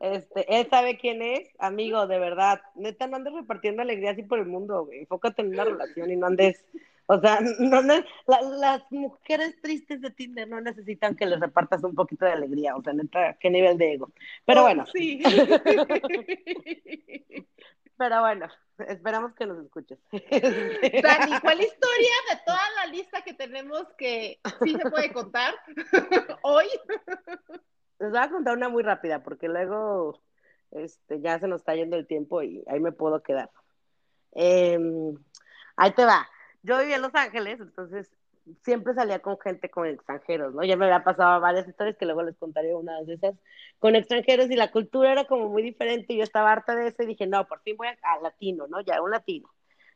Este, él sabe quién es, amigo, de verdad. Neta, no andes repartiendo alegría así por el mundo, güey. Enfócate en una relación y no andes o sea, no, las mujeres tristes de Tinder no necesitan que les repartas un poquito de alegría, o sea, neta, qué nivel de ego. Pero oh, bueno. Sí. Pero bueno, esperamos que nos escuches. Dani, ¿cuál historia de toda la lista que tenemos que sí se puede contar hoy? Les voy a contar una muy rápida, porque luego este, ya se nos está yendo el tiempo y ahí me puedo quedar. Em, ahí te va yo vivía en Los Ángeles, entonces siempre salía con gente con extranjeros, ¿no? Ya me había pasado varias historias que luego les contaré una de esas con extranjeros y la cultura era como muy diferente y yo estaba harta de eso y dije, no, por fin voy a, latino, ¿no? Ya un latino.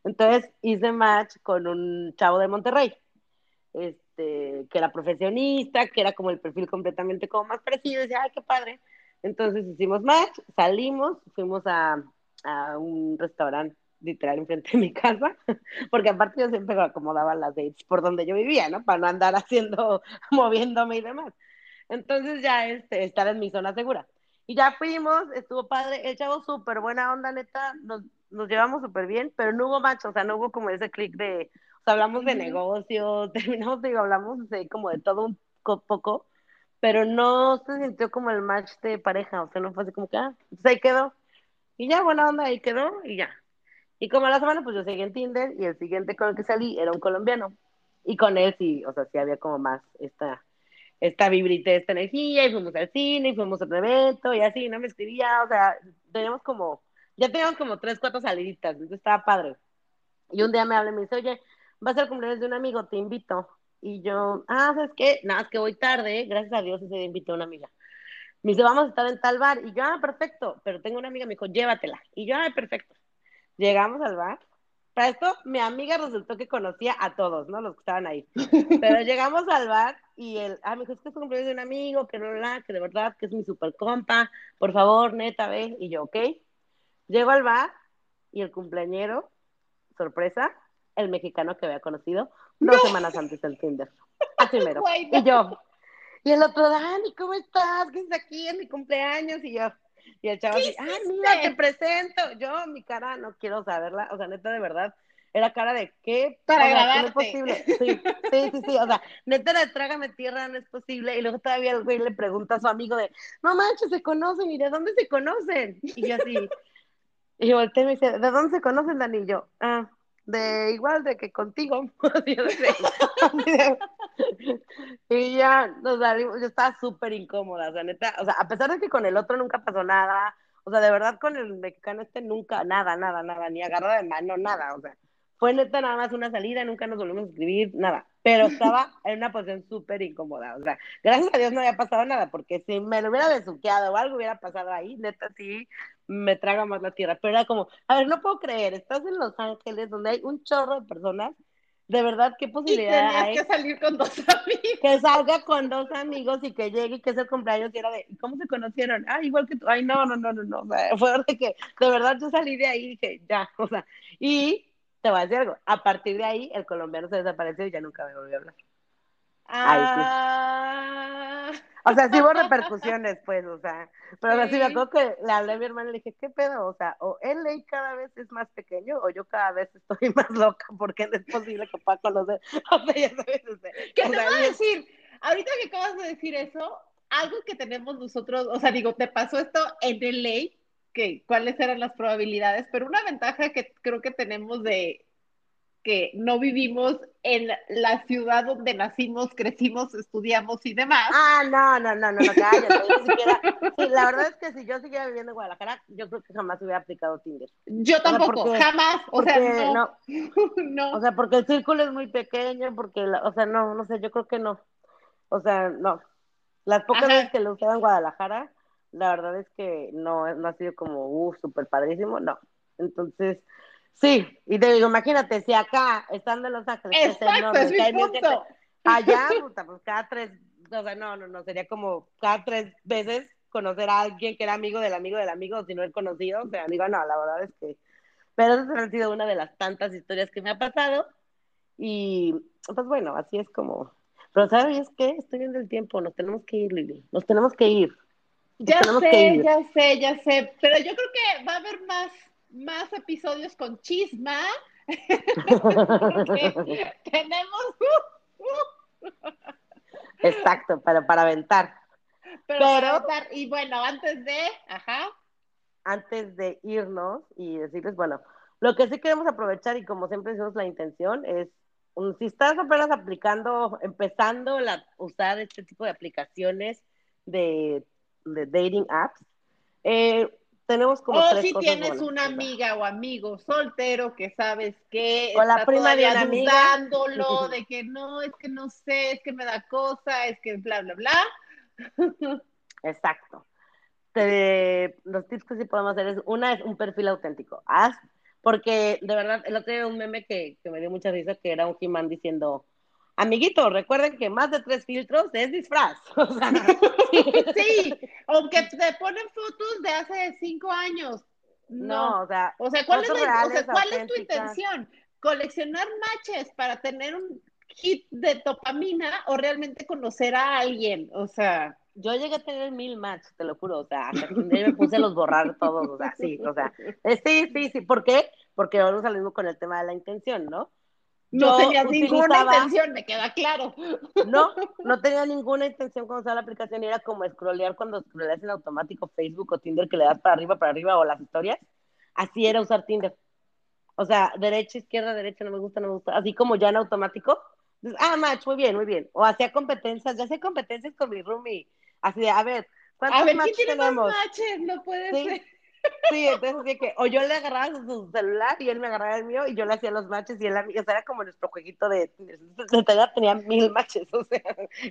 Entonces hice match con un chavo de Monterrey, este, que era profesionista, que era como el perfil completamente como más parecido, y decía, ay, qué padre. Entonces hicimos match, salimos, fuimos a, a un restaurante literal enfrente de mi casa, porque aparte yo siempre acomodaba las dates por donde yo vivía, ¿no? Para no andar haciendo, moviéndome y demás. Entonces ya este, estar en mi zona segura. Y ya fuimos, estuvo padre, el chavo súper buena onda, neta, nos, nos llevamos súper bien, pero no hubo match, o sea, no hubo como ese clic de, o sea, hablamos de negocios, terminamos, digo, hablamos de, como de todo un poco, pero no se sintió como el match de pareja, o sea, no fue así como que, ah, pues ahí quedó. Y ya, buena onda, ahí quedó, y ya, y como a la semana, pues yo seguí en Tinder y el siguiente con el que salí era un colombiano. Y con él sí, o sea, sí había como más esta, esta vibrita, esta energía, y fuimos al cine, y fuimos a otro evento, y así, no me escribía, o sea, teníamos como, ya teníamos como tres, cuatro saliditas, entonces estaba padre. Y un día me habla y me dice, oye, va a ser cumpleaños de un amigo, te invito. Y yo, ah, ¿sabes qué? Nada, es que voy tarde, gracias a Dios ese día invité a una amiga. Me dice, vamos a estar en tal bar. Y yo, ah, perfecto, pero tengo una amiga, me dijo, llévatela. Y yo, ah, perfecto. Llegamos al bar. Para esto, mi amiga resultó que conocía a todos, ¿no? Los que estaban ahí. Pero llegamos al bar y él, ah, me dijo, es que es cumpleaños de un amigo, que no, la, que de verdad, que es mi super compa, por favor, neta, ve. Y yo, ok. Llego al bar y el cumpleañero, sorpresa, el mexicano que había conocido dos semanas antes del Tinder. Así mero. Y yo, y el otro, Dani, ¿cómo estás? ¿Qué estás aquí en mi cumpleaños? Y yo, y el chavo así, ah, mira, te presento. Yo, mi cara, no quiero saberla. O sea, neta, de verdad, era cara de ¿qué? Para o no es posible. Sí, sí, sí, sí. O sea, neta de trágame tierra, no es posible. Y luego todavía el güey le pregunta a su amigo de, no manches, se conocen, y de dónde se conocen. Y yo así, y volteé y me dice, ¿de dónde se conocen, Dani? Y yo, ah, de igual de que contigo. y ya nos salimos, yo estaba súper incómoda, o sea, neta, o sea, a pesar de que con el otro nunca pasó nada, o sea, de verdad con el mexicano este nunca, nada, nada, nada, ni agarra de mano, nada, o sea, fue neta nada más una salida, nunca nos volvimos a escribir, nada, pero estaba en una posición súper incómoda, o sea, gracias a Dios no había pasado nada, porque si me lo hubiera besuqueado o algo hubiera pasado ahí, neta sí, me traga más la tierra, pero era como, a ver, no puedo creer, estás en Los Ángeles donde hay un chorro de personas, de verdad, ¿qué posibilidad y hay? que salir con dos amigos. Que salga con dos amigos y que llegue y que ese cumpleaños y era de, ¿cómo se conocieron? Ah, igual que tú, ay, no, no, no, no, no, fue de que, de verdad, yo salí de ahí y dije, ya, o sea, y te voy a decir algo, a partir de ahí, el colombiano se desapareció y ya nunca me volvió a hablar. Ah. O sea, sí hubo repercusiones, pues, o sea, pero así me acuerdo que le hablé a mi hermana y le dije, ¿qué pedo? O sea, o él cada vez es más pequeño o yo cada vez estoy más loca porque no es posible que pueda conocer. O sea, ya sabes, o sea, ¿Qué te voy a decir? Ahorita que acabas de decir eso, algo que tenemos nosotros, o sea, digo, te pasó esto en LA, que cuáles eran las probabilidades, pero una ventaja que creo que tenemos de que no vivimos en la ciudad donde nacimos, crecimos, estudiamos y demás. Ah, no, no, no, no, no, cállate, ni siquiera. Sí, la verdad es que si yo siguiera viviendo en Guadalajara, yo creo que jamás hubiera aplicado Tinder. Yo tampoco, jamás, o sea, no, no, O sea, porque el círculo es muy pequeño, porque, o sea, no, no sé, yo creo que no. O sea, no. Las pocas veces que lo usaba en Guadalajara, la verdad es que no, no ha sido como, uh, súper padrísimo, no. Entonces, Sí, y te digo, imagínate, si acá, estando en Los Ángeles, Exacto, es mi punto. allá, puta, pues cada tres, o sea, no, no, no, sería como cada tres veces conocer a alguien que era amigo del amigo del amigo, si no el conocido, o sea, amigo, no, la verdad es que, pero esa ha sido una de las tantas historias que me ha pasado, y pues bueno, así es como, pero ¿sabes qué? Estoy viendo el tiempo, nos tenemos que ir, Lili, nos tenemos que ir. ya sé, ya sé, ya sé, pero yo creo que va a haber más más episodios con chisma. tenemos. Exacto, pero para aventar. Pero, aventar. Y bueno, antes de. Ajá. Antes de irnos y decirles, bueno, lo que sí queremos aprovechar y como siempre decimos la intención es si estás apenas aplicando, empezando a usar este tipo de aplicaciones de, de dating apps, eh, tenemos como o si tienes una amiga o amigo soltero que sabes que o la prima de una de que no, es que no sé, es que me da cosa, es que bla, bla, bla. Exacto. los tips que sí podemos hacer es, una es un perfil auténtico. Haz, porque de verdad, el otro día un meme que, que me dio mucha risa, que era un He-Man diciendo, Amiguitos, recuerden que más de tres filtros es disfraz. sí, aunque te ponen fotos de hace cinco años. No, o sea, o sea, ¿cuál, es, o sea, ¿cuál es tu intención? ¿Coleccionar matches para tener un hit de dopamina o realmente conocer a alguien? O sea, yo llegué a tener mil matches, te lo juro, o sea, me puse a los borrar todos, o sea, sí, o sea, eh, sí, sí, sí, ¿por qué? Porque ahora salimos con el tema de la intención, ¿no? No tenía ninguna intención, me queda claro. No, no tenía ninguna intención cuando usaba la aplicación y era como scrollear cuando scrolleas en automático Facebook o Tinder que le das para arriba, para arriba o las historias. Así era usar Tinder. O sea, derecha, izquierda, derecha, no me gusta, no me gusta. Así como ya en automático. Ah, match, muy bien, muy bien. O hacía competencias, ya hacía competencias con mi roomie. Así de, a ver, ¿cuántos a ver, ¿quién tiene tenemos? Más matches? No puede ser. Sí, entonces así que, o yo le agarraba su celular y él me agarraba el mío y yo le hacía los matches y él o sea, era como nuestro jueguito de, de, tenía mil matches, o sea,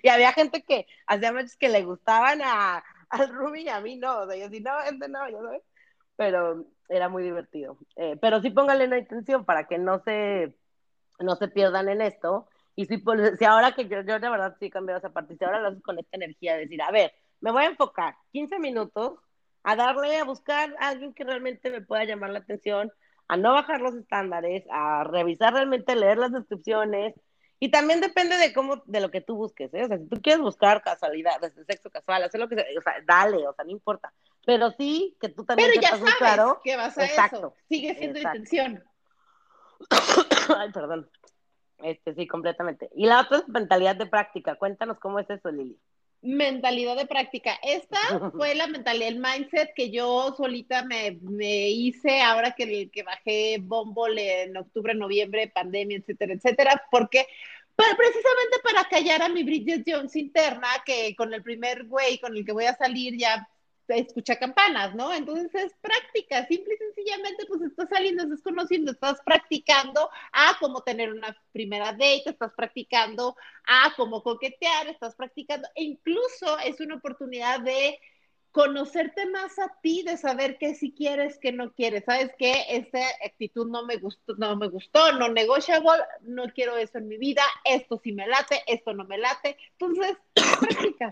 y había gente que hacía matches que le gustaban a, al Ruby y a mí no, o sea, yo así, no, este no, yo no, pero era muy divertido. Eh, pero sí póngale una intención para que no se, no se pierdan en esto. Y si, pues, si ahora que yo, yo de verdad sí he cambiado esa parte, si ahora lo haces con esta energía de decir, a ver, me voy a enfocar 15 minutos a darle a buscar a alguien que realmente me pueda llamar la atención, a no bajar los estándares, a revisar realmente, leer las descripciones. Y también depende de cómo, de lo que tú busques, ¿eh? O sea, si tú quieres buscar casualidad, desde sexo casual, hacer lo que sea, o sea, dale, o sea, no importa. Pero sí que tú también Pero ya sabes claro. que vas a exacto, eso. Sigue siendo intención. Ay, perdón. Este, sí, completamente. Y la otra es mentalidad de práctica. Cuéntanos cómo es eso, Lili mentalidad de práctica. Esta fue la mentalidad, el mindset que yo solita me, me hice ahora que, que bajé Bumble en octubre, noviembre, pandemia, etcétera, etcétera, porque precisamente para callar a mi Bridget Jones interna, que con el primer güey con el que voy a salir ya escucha campanas, ¿no? Entonces es práctica, simple y sencillamente pues estás saliendo, estás conociendo, estás practicando a cómo tener una primera date, estás practicando a cómo coquetear, estás practicando, e incluso es una oportunidad de conocerte más a ti, de saber qué si quieres, qué no quieres. ¿Sabes qué? Esta actitud no me gustó, no me gustó, no negotiable, no quiero eso en mi vida, esto sí me late, esto no me late. Entonces, práctica,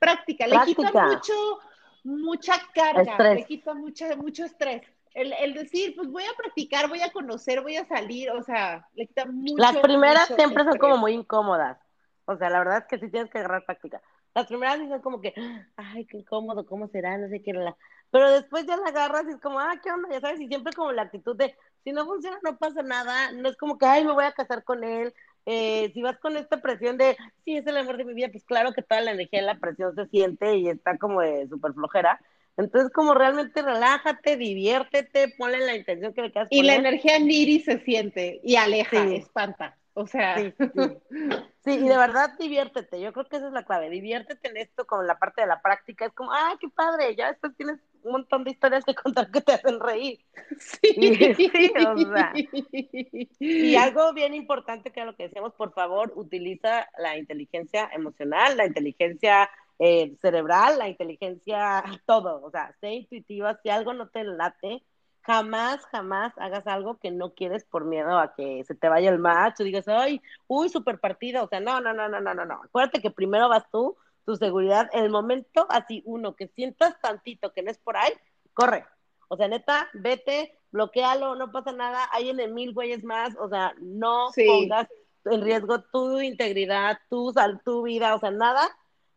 práctica, le quita mucho mucha carga, me quita mucha, mucho estrés. El, el, decir, pues voy a practicar, voy a conocer, voy a salir, o sea, le quita mucho. Las primeras siempre son como muy incómodas. O sea, la verdad es que sí tienes que agarrar práctica. Las primeras son como que, ay, qué incómodo, ¿cómo será? No sé qué. La... Pero después ya la agarras y es como, ah, ¿qué onda? Ya sabes, y siempre como la actitud de, si no funciona, no pasa nada. No es como que, ay, me voy a casar con él. Eh, si vas con esta presión de, sí, es el amor de mi vida, pues claro que toda la energía de la presión se siente y está como de súper flojera. Entonces, como realmente relájate, diviértete, ponle la intención que le quieras Y la energía niri se siente y aleja, espanta. O sea. Sí, sí. y de verdad diviértete. Yo creo que esa es la clave. Diviértete en esto con la parte de la práctica. Es como, ah, qué padre, ya después tienes un montón de historias que contar que te hacen reír. Sí, sí o sea. Y algo bien importante que es lo que decíamos, por favor, utiliza la inteligencia emocional, la inteligencia eh, cerebral, la inteligencia, todo. O sea, sé intuitiva. Si algo no te late, jamás, jamás hagas algo que no quieres por miedo a que se te vaya el match o digas, ay, uy, super partido. O sea, no, no, no, no, no, no, no. Acuérdate que primero vas tú, tu seguridad. En el momento, así, uno, que sientas tantito que no es por ahí, corre. O sea, neta, vete, bloquealo, no pasa nada. Hay en el mil güeyes más. O sea, no pongas en riesgo tu integridad, tu, tu vida, o sea, nada,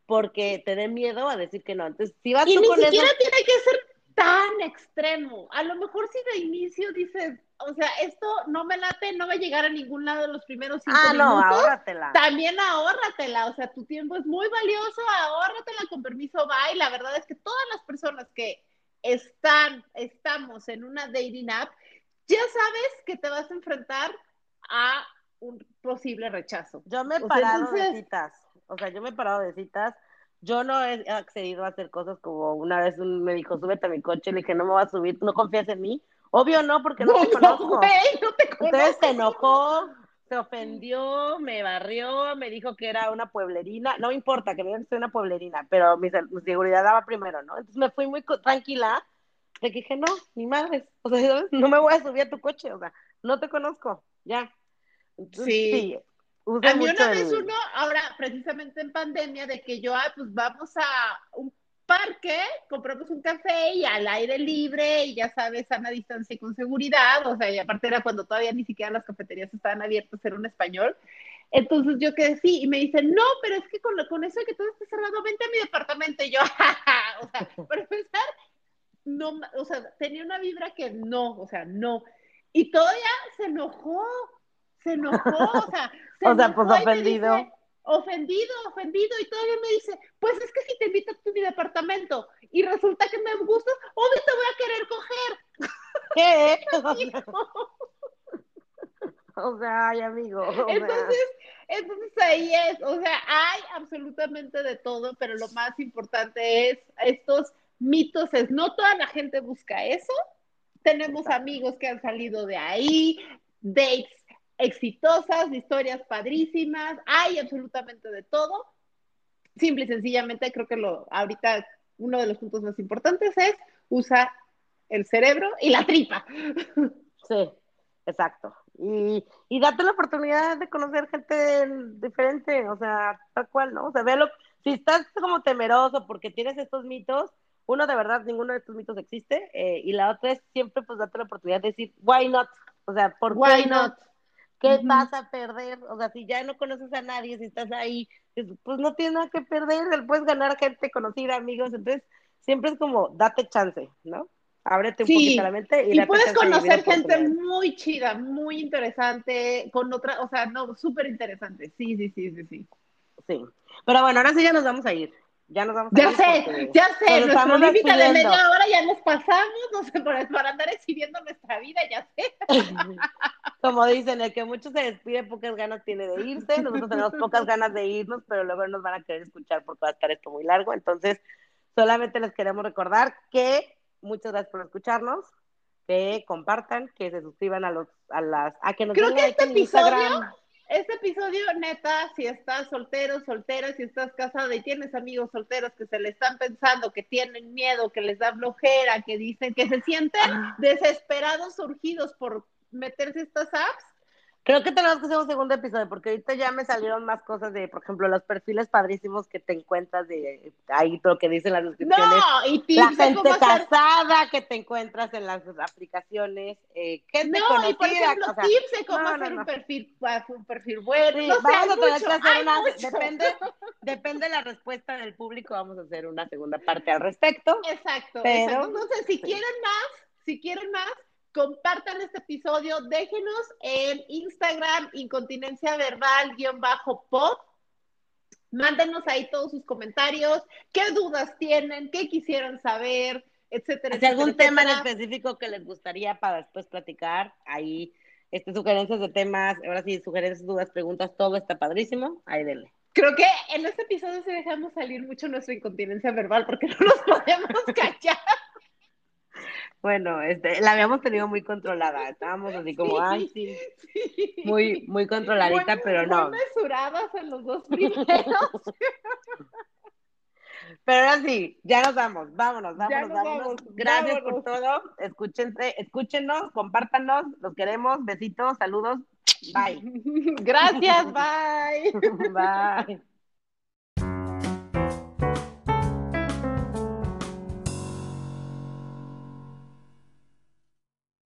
porque te dé miedo a decir que no. Entonces, si vas y ni siquiera tiene que ser tan extremo. A lo mejor si de inicio dices, o sea, esto no me late, no va a llegar a ningún lado los primeros cinco ah, no, ahórratela. También ahórratela, o sea, tu tiempo es muy valioso, ahórratela con permiso. Y la verdad es que todas las personas que están, estamos en una dating app, ya sabes que te vas a enfrentar a un posible rechazo. Yo me he parado de citas, o sea, yo me he parado de citas yo no he accedido a hacer cosas como una vez me dijo, súbete a mi coche, le dije, no me vas a subir, ¿no confías en mí? Obvio no, porque no, te conozco. no te conozco. Entonces se enojó, se ofendió, me barrió, me dijo que era una pueblerina, no importa que me que soy una pueblerina, pero mi, seguridad daba primero, ¿no? Entonces me fui muy tranquila, le dije, no, ni madres, o sea, no me voy a subir a tu coche, o sea, no te conozco, ya. sí. sí a mí una vez uno, ahora precisamente en pandemia, de que yo, ah, pues vamos a un parque, compramos un café y al aire libre y ya sabes, sana distancia y con seguridad, o sea, y aparte era cuando todavía ni siquiera las cafeterías estaban abiertas, era un español. Entonces yo quedé sí, y me dicen, no, pero es que con, con eso de que todo está cerrado, vente a mi departamento. Y yo, o sea, para empezar, no, o sea, tenía una vibra que no, o sea, no. Y todavía se enojó, se enojó, o sea, se o sea, pues ofendido. ofendido, ofendido, y todavía me dice, pues es que si te invito a mi departamento y resulta que me gustas, obvio te voy a querer coger. ¿Qué? o sea, ay, amigo. entonces, entonces ahí es, o sea, hay absolutamente de todo, pero lo más importante es estos mitos, es no toda la gente busca eso. Tenemos amigos que han salido de ahí, dates exitosas, historias padrísimas, hay absolutamente de todo. Simple y sencillamente creo que lo ahorita uno de los puntos más importantes es usa el cerebro y la tripa. Sí, exacto. Y, y date la oportunidad de conocer gente diferente, o sea, tal cual, ¿no? O sea, véalo, si estás como temeroso porque tienes estos mitos, uno, de verdad, ninguno de estos mitos existe, eh, y la otra es siempre, pues, date la oportunidad de decir, why not? O sea, ¿por why not? ¿Qué vas a perder? O sea, si ya no conoces a nadie, si estás ahí, pues no tienes nada que perder, puedes ganar gente, conocer amigos, entonces siempre es como, date chance, ¿no? Ábrete un poquito la mente y, y puedes conocer gente muy chida, muy interesante, con otra, o sea, no, súper interesante. Sí, sí, sí, sí, sí. Sí. Pero bueno, ahora sí ya nos vamos a ir. Ya nos vamos a ya sé, ya sé, nuestro límite de media hora ya nos pasamos, no sé, por, para andar exhibiendo nuestra vida, ya sé. Como dicen, el que mucho se despide, pocas ganas tiene de irse, nosotros tenemos pocas ganas de irnos, pero luego nos van a querer escuchar porque va a estar esto muy largo, entonces solamente les queremos recordar que muchas gracias por escucharnos, que compartan, que se suscriban a los, a las, a que nos Creo que este episodio este episodio, neta, si estás soltero, soltera, si estás casada y tienes amigos solteros que se le están pensando, que tienen miedo, que les da flojera, que dicen que se sienten ah. desesperados, surgidos por meterse estas apps, Creo que tenemos que hacer un segundo episodio, porque ahorita ya me salieron más cosas de, por ejemplo, los perfiles padrísimos que te encuentras de ahí, lo que dicen las descripciones. No, y tips La gente casada que te encuentras en las aplicaciones, eh, gente no, conocida. Y por ejemplo, tips de cómo hacer Un, perfil, un perfil bueno. no vamos a tener que hacer una, depende, depende de la respuesta del público, vamos a hacer una segunda parte al respecto. Exacto, pero, exacto. Entonces, si quieren más, si quieren más, compartan este episodio, déjenos en Instagram, incontinencia verbal, guion bajo pop. Mándenos ahí todos sus comentarios, qué dudas tienen, qué quisieran saber, etcétera. Si algún tema en específico que les gustaría para después platicar, ahí, este, sugerencias de temas, ahora sí, sugerencias, dudas, preguntas, todo está padrísimo, ahí denle. Creo que en este episodio se dejamos salir mucho nuestra incontinencia verbal porque no nos podemos callar. Bueno, este, la habíamos tenido muy controlada, estábamos así como, ay, sí, muy, muy controladita, pero no. Muy mesuradas en los dos primeros. Pero ahora sí, ya nos vamos, vámonos, vámonos, vámonos. Gracias por todo, escúchense, escúchenos, compártanos, los queremos, besitos, saludos, bye. Gracias, bye. bye.